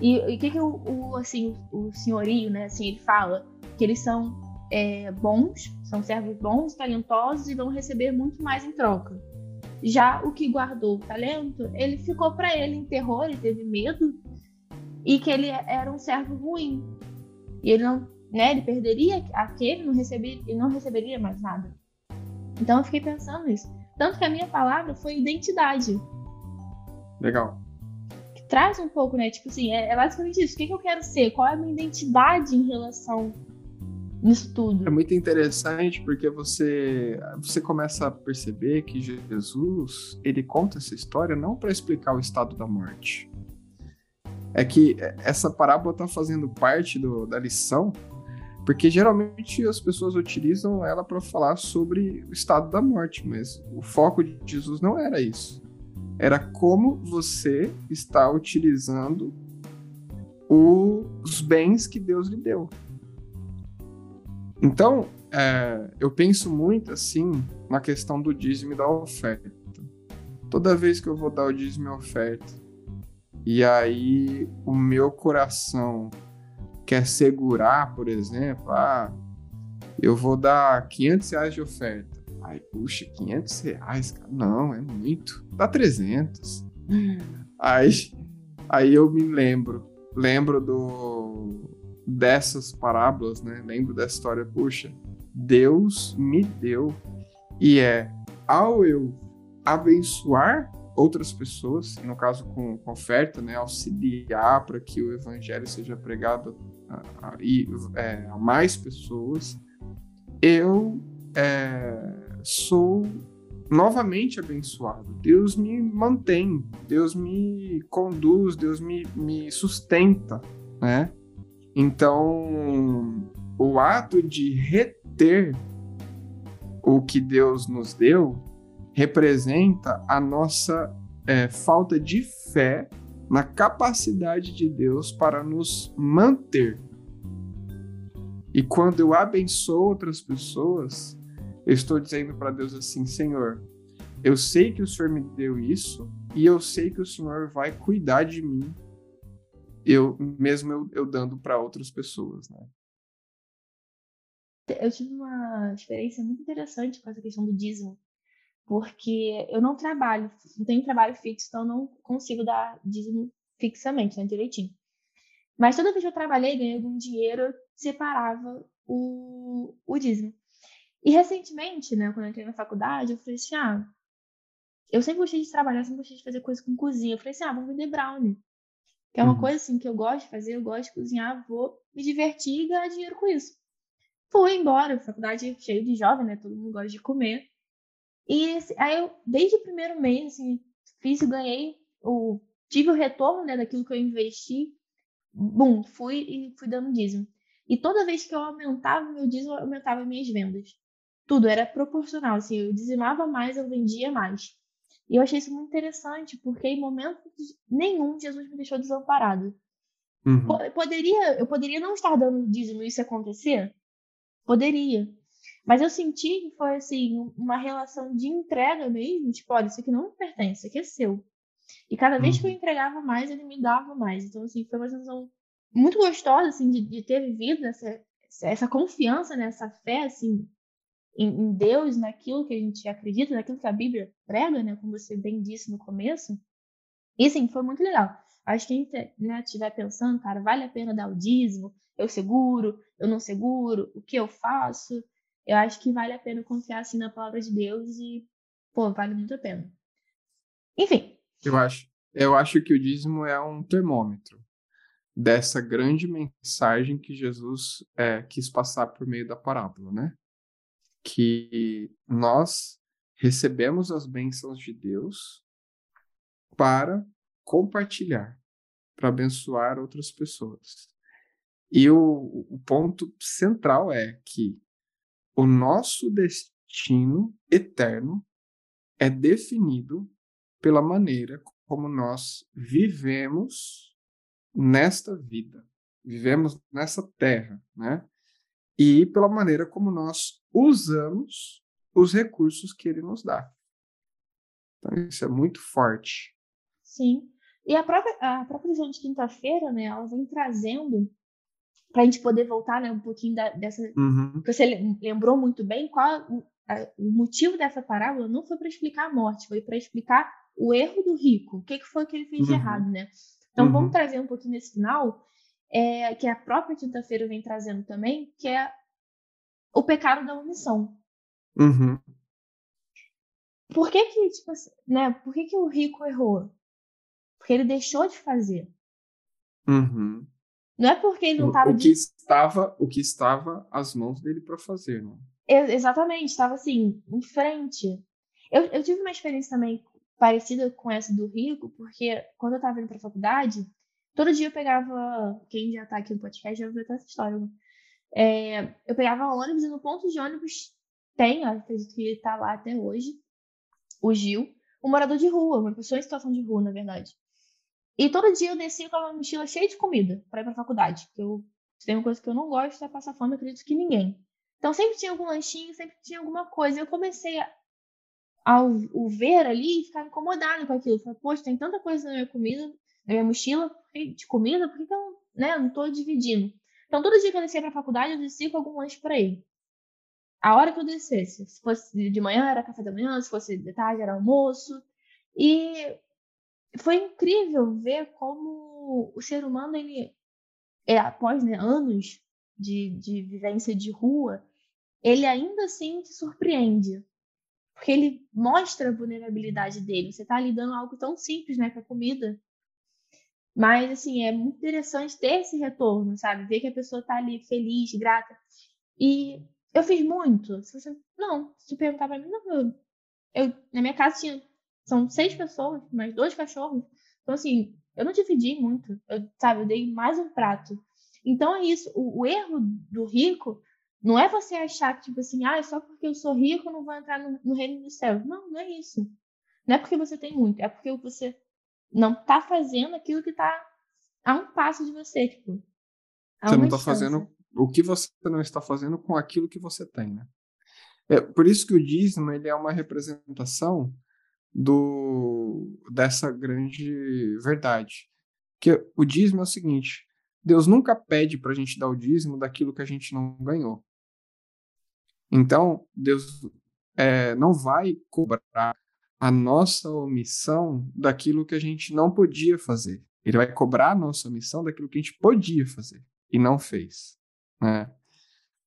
E o que, que o, o, assim, o senhorio, né, assim, ele fala? Que eles são é, bons, são servos bons, talentosos e vão receber muito mais em troca. Já o que guardou o talento, ele ficou para ele em terror, ele teve medo e que ele era um servo ruim. E ele não, né, ele perderia aquele, não receberia, ele não receberia mais nada. Então eu fiquei pensando nisso. Tanto que a minha palavra foi identidade. Legal. Que traz um pouco, né? Tipo assim, é, é basicamente isso. O que, que eu quero ser? Qual é a minha identidade em relação tudo. É muito interessante porque você você começa a perceber que Jesus ele conta essa história não para explicar o estado da morte. É que essa parábola está fazendo parte do, da lição, porque geralmente as pessoas utilizam ela para falar sobre o estado da morte, mas o foco de Jesus não era isso. Era como você está utilizando os bens que Deus lhe deu. Então, é, eu penso muito assim na questão do dízimo e da oferta. Toda vez que eu vou dar o dízimo e oferta, e aí o meu coração quer segurar, por exemplo, ah, eu vou dar 500 reais de oferta. Ai, puxa, 500 reais, cara. Não, é muito. Dá 300. Aí, aí eu me lembro, lembro do, dessas parábolas, né? Lembro dessa história, puxa, Deus me deu e é ao eu abençoar outras pessoas, no caso com, com oferta, né, auxiliar para que o evangelho seja pregado a, a, é, a mais pessoas, eu é, sou novamente abençoado. Deus me mantém, Deus me conduz, Deus me, me sustenta, né? Então, o ato de reter o que Deus nos deu representa a nossa é, falta de fé na capacidade de Deus para nos manter. E quando eu abençoo outras pessoas, eu estou dizendo para Deus assim: Senhor, eu sei que o Senhor me deu isso e eu sei que o Senhor vai cuidar de mim, eu mesmo eu, eu dando para outras pessoas, né? Eu tive uma experiência muito interessante com essa questão do dízimo porque eu não trabalho, não tenho trabalho fixo, então não consigo dar dízimo fixamente, né, direitinho. Mas toda vez que eu trabalhei, ganhei algum dinheiro, eu separava o, o dízimo. E recentemente, né, quando eu entrei na faculdade, eu falei assim, ah, eu sempre gostei de trabalhar, sempre gostei de fazer coisa com cozinha. Eu falei assim, ah, vou vender brownie. Que é uma uhum. coisa assim que eu gosto de fazer, eu gosto de cozinhar, vou me divertir e ganhar dinheiro com isso. Fui embora, faculdade cheia de jovem, né, todo mundo gosta de comer. E aí eu, desde o primeiro mês, assim, fiz e ganhei, o, tive o retorno né, daquilo que eu investi, bum, fui e fui dando dízimo. E toda vez que eu aumentava meu dízimo, eu aumentava minhas vendas. Tudo era proporcional, assim, eu dizimava mais, eu vendia mais. E eu achei isso muito interessante, porque em momento nenhum Jesus me deixou desamparado. Uhum. Poderia, eu poderia não estar dando dízimo e isso acontecer? Poderia. Mas eu senti que foi assim, uma relação de entrega mesmo, tipo, olha, isso aqui não me pertence, isso aqui é seu. E cada vez que eu uhum. entregava mais, ele me dava mais. Então, assim, foi uma sensação muito gostosa, assim, de, de ter vivido essa, essa confiança, nessa né, fé, assim, em, em, Deus, naquilo que a gente acredita, naquilo que a Bíblia prega, né, como você bem disse no começo. E, assim, foi muito legal. Acho que quem né, estiver pensando, cara, vale a pena dar o dízimo? Eu seguro? Eu não seguro? O que eu faço? eu acho que vale a pena confiar assim na palavra de Deus e, pô, vale muito a pena. Enfim. Eu acho, eu acho que o dízimo é um termômetro dessa grande mensagem que Jesus é, quis passar por meio da parábola, né? Que nós recebemos as bênçãos de Deus para compartilhar, para abençoar outras pessoas. E o, o ponto central é que o nosso destino eterno é definido pela maneira como nós vivemos nesta vida, vivemos nessa terra, né? E pela maneira como nós usamos os recursos que ele nos dá. Então, isso é muito forte. Sim. E a própria, a própria visão de quinta-feira, né, ela vem trazendo para a gente poder voltar né, um pouquinho da, dessa. Uhum. Você lembrou muito bem qual o, a, o motivo dessa parábola não foi para explicar a morte, foi para explicar o erro do rico. O que, que foi que ele fez uhum. de errado, né? Então uhum. vamos trazer um pouquinho nesse final, é, que a própria quinta-feira vem trazendo também, que é o pecado da omissão. Uhum. Por que que, tipo, assim, né? Por que que o rico errou? Porque ele deixou de fazer. Uhum. Não é porque ele não estava. O, que estava, o que estava às mãos dele para fazer, não? exatamente, estava assim, em frente. Eu, eu tive uma experiência também parecida com essa do Rico, porque quando eu estava indo para a faculdade, todo dia eu pegava. Quem já está aqui no podcast já ouviu essa história, né? É, eu pegava ônibus e no ponto de ônibus tem, acredito que ele está lá até hoje, o Gil, um morador de rua, uma pessoa em situação de rua, na verdade. E todo dia eu descia com uma mochila cheia de comida para ir para a faculdade. Porque eu, se tem uma coisa que eu não gosto é passar fome, acredito que ninguém. Então sempre tinha algum lanchinho, sempre tinha alguma coisa. Eu comecei a, o ver ali e ficar incomodada com aquilo. Falei, poxa, tem tanta coisa na minha comida, na minha mochila de comida, por que, eu né, não estou dividindo? Então todo dia que eu descia a faculdade, eu descia com algum lanche para ir. A hora que eu descesse, se fosse de manhã era café da manhã, se fosse de tarde era almoço. E foi incrível ver como o ser humano, ele, é, após né, anos de, de vivência de rua, ele ainda assim se surpreende. Porque ele mostra a vulnerabilidade dele. Você tá ali dando algo tão simples, né, que é comida. Mas, assim, é muito interessante ter esse retorno, sabe? Ver que a pessoa tá ali feliz, grata. E eu fiz muito. Se você... Não, se tu perguntar pra mim, não, eu... eu... Na minha casa tinha... São seis pessoas, mais dois cachorros. Então, assim, eu não dividi muito. Eu, sabe, eu dei mais um prato. Então é isso. O, o, erro do rico não é você achar que, tipo assim, ah, só porque eu sou rico eu não vou entrar no, no reino dos céus. Não, não é isso. Não é porque você tem muito, é porque você não tá fazendo aquilo que tá a um passo de você, tipo. Você não tá fazendo o que você não está fazendo com aquilo que você tem, né? É por isso que o dízimo ele é uma representação do dessa grande verdade. Que o dízimo é o seguinte: Deus nunca pede para a gente dar o dízimo daquilo que a gente não ganhou. Então, Deus é, não vai cobrar a nossa omissão daquilo que a gente não podia fazer. Ele vai cobrar a nossa omissão daquilo que a gente podia fazer e não fez. Né?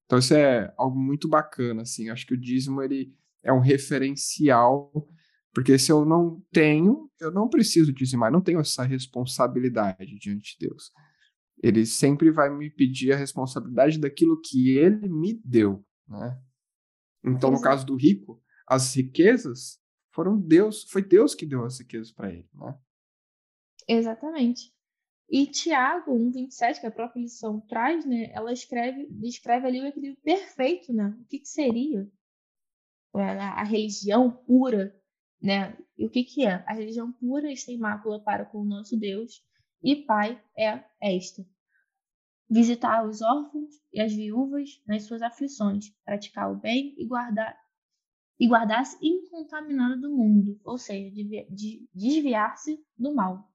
Então, isso é algo muito bacana. Assim. Acho que o dízimo ele é um referencial, porque se eu não tenho, eu não preciso dizimar, não tenho essa responsabilidade diante de Deus. Ele sempre vai me pedir a responsabilidade daquilo que ele me deu, né? Então, no caso do rico, as riquezas foram Deus, foi Deus que deu as riquezas para ele, né? Exatamente. E Tiago 1:27, que a própria lição traz, né? Ela escreve, descreve ali o equilíbrio perfeito, né? O que, que seria a, a religião pura, né? E o que que é? A religião pura e sem mácula para com o nosso Deus e pai é esta: visitar os órfãos e as viúvas nas suas aflições, praticar o bem e guardar e guardar-se incontaminado do mundo, ou seja, de, desviar-se do mal.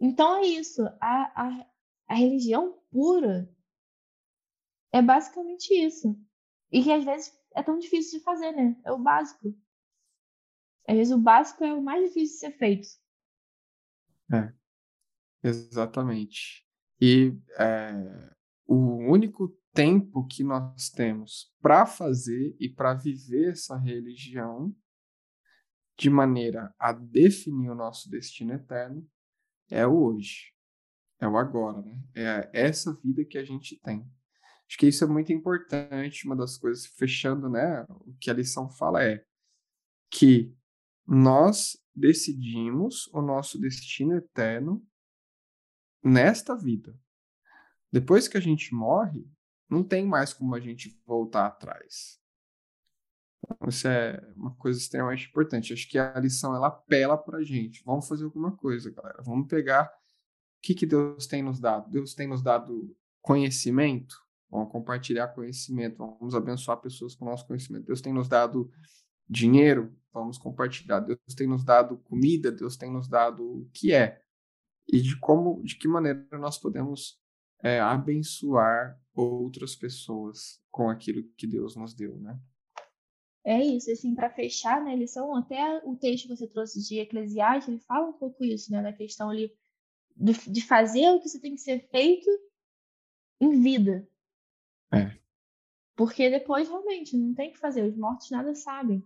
Então é isso. A, a, a religião pura é basicamente isso. E que às vezes é tão difícil de fazer, né? É o básico. Às vezes o básico é o mais difícil de ser feito. É. Exatamente. E é, o único tempo que nós temos para fazer e para viver essa religião de maneira a definir o nosso destino eterno é o hoje, é o agora, né? É essa vida que a gente tem. Acho que isso é muito importante. Uma das coisas, fechando, né? O que a lição fala é que nós decidimos o nosso destino eterno nesta vida. Depois que a gente morre, não tem mais como a gente voltar atrás. Então, isso é uma coisa extremamente importante. Acho que a lição ela apela para a gente. Vamos fazer alguma coisa, galera. Vamos pegar o que, que Deus tem nos dado. Deus tem nos dado conhecimento. Vamos compartilhar conhecimento. Vamos abençoar pessoas com o nosso conhecimento. Deus tem nos dado dinheiro. Vamos compartilhar. Deus tem nos dado comida. Deus tem nos dado o que é e de como, de que maneira nós podemos é, abençoar outras pessoas com aquilo que Deus nos deu, né? É isso, assim, para fechar, né, lição, até o texto que você trouxe de Eclesiastes, ele fala um pouco isso, né, da questão ali de, de fazer o que você tem que ser feito em vida. É. Porque depois, realmente, não tem que fazer, os mortos nada sabem.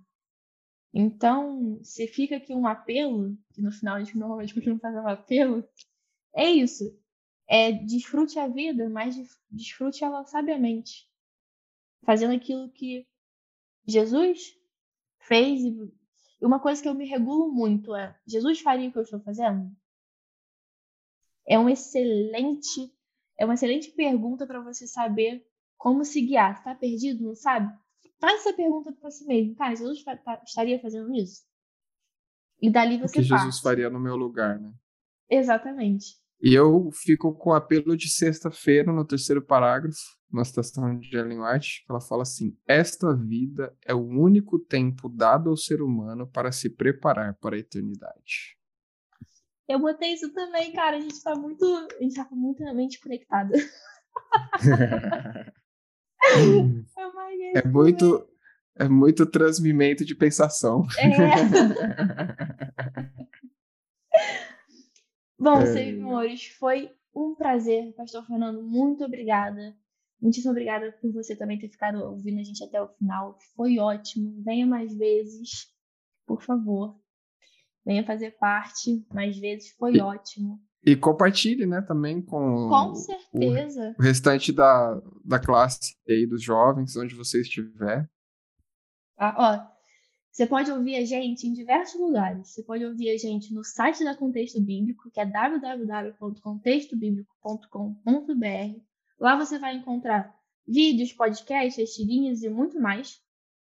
Então, se fica aqui um apelo, que no final a gente normalmente costuma fazer um apelo, é isso. É desfrute a vida, mas desfrute ela sabiamente. Fazendo aquilo que Jesus fez. E uma coisa que eu me regulo muito é: Jesus faria o que eu estou fazendo? É um excelente, é uma excelente pergunta para você saber como se guiar. Está perdido, não sabe? Faz essa pergunta para si mesmo. Cara, Jesus estaria fazendo isso? E dali você O que Jesus faria no meu lugar, né? Exatamente. E eu fico com o apelo de sexta-feira, no terceiro parágrafo, uma citação de Ellen White, que ela fala assim: Esta vida é o único tempo dado ao ser humano para se preparar para a eternidade. Eu botei isso também, cara. A gente tá muito. A gente tá muitamente conectada. É muito, é muito transmimento de pensação. É. Bom, é... senhores, foi um prazer, Pastor Fernando. Muito obrigada. Muitíssimo obrigada por você também ter ficado ouvindo a gente até o final. Foi ótimo. Venha mais vezes, por favor. Venha fazer parte mais vezes. Foi e, ótimo. E compartilhe, né, também com, com certeza. O, o restante da, da classe aí dos jovens, onde você estiver. Ah, ó, você pode ouvir a gente em diversos lugares. Você pode ouvir a gente no site da Contexto Bíblico, que é www.contextobiblico.com.br. Lá você vai encontrar vídeos, podcasts, tirinhas e muito mais.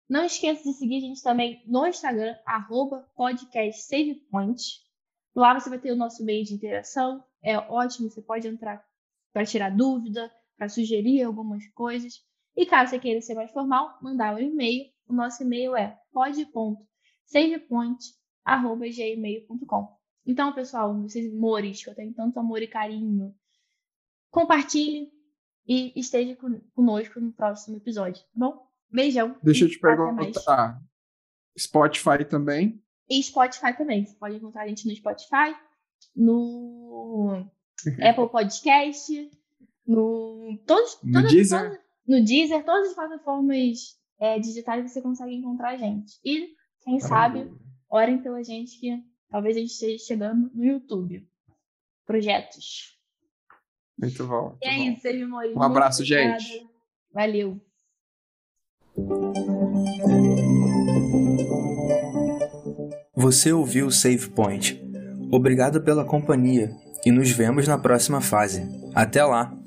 Não esqueça de seguir a gente também no Instagram, arroba. Lá você vai ter o nosso meio de interação. É ótimo, você pode entrar para tirar dúvida, para sugerir algumas coisas. E caso você queira ser mais formal, mandar um e-mail. O nosso e-mail é pod.savepoint.gmail.com Então, pessoal, vocês amores, que eu tenho tanto amor e carinho, compartilhe e esteja conosco no próximo episódio, tá bom? Beijão. Deixa eu te perguntar. Spotify também? E Spotify também. Você pode encontrar a gente no Spotify, no Apple Podcast, no. Todos, no Deezer? Todas, no Deezer, todas as plataformas é, digitais você consegue encontrar a gente. E, quem sabe, orem pela gente que talvez a gente esteja chegando no YouTube. Projetos. Muito bom. Muito e é bom. isso, Sérgio Um abraço, gente. Valeu. Você ouviu o Save Point. Obrigado pela companhia e nos vemos na próxima fase. Até lá!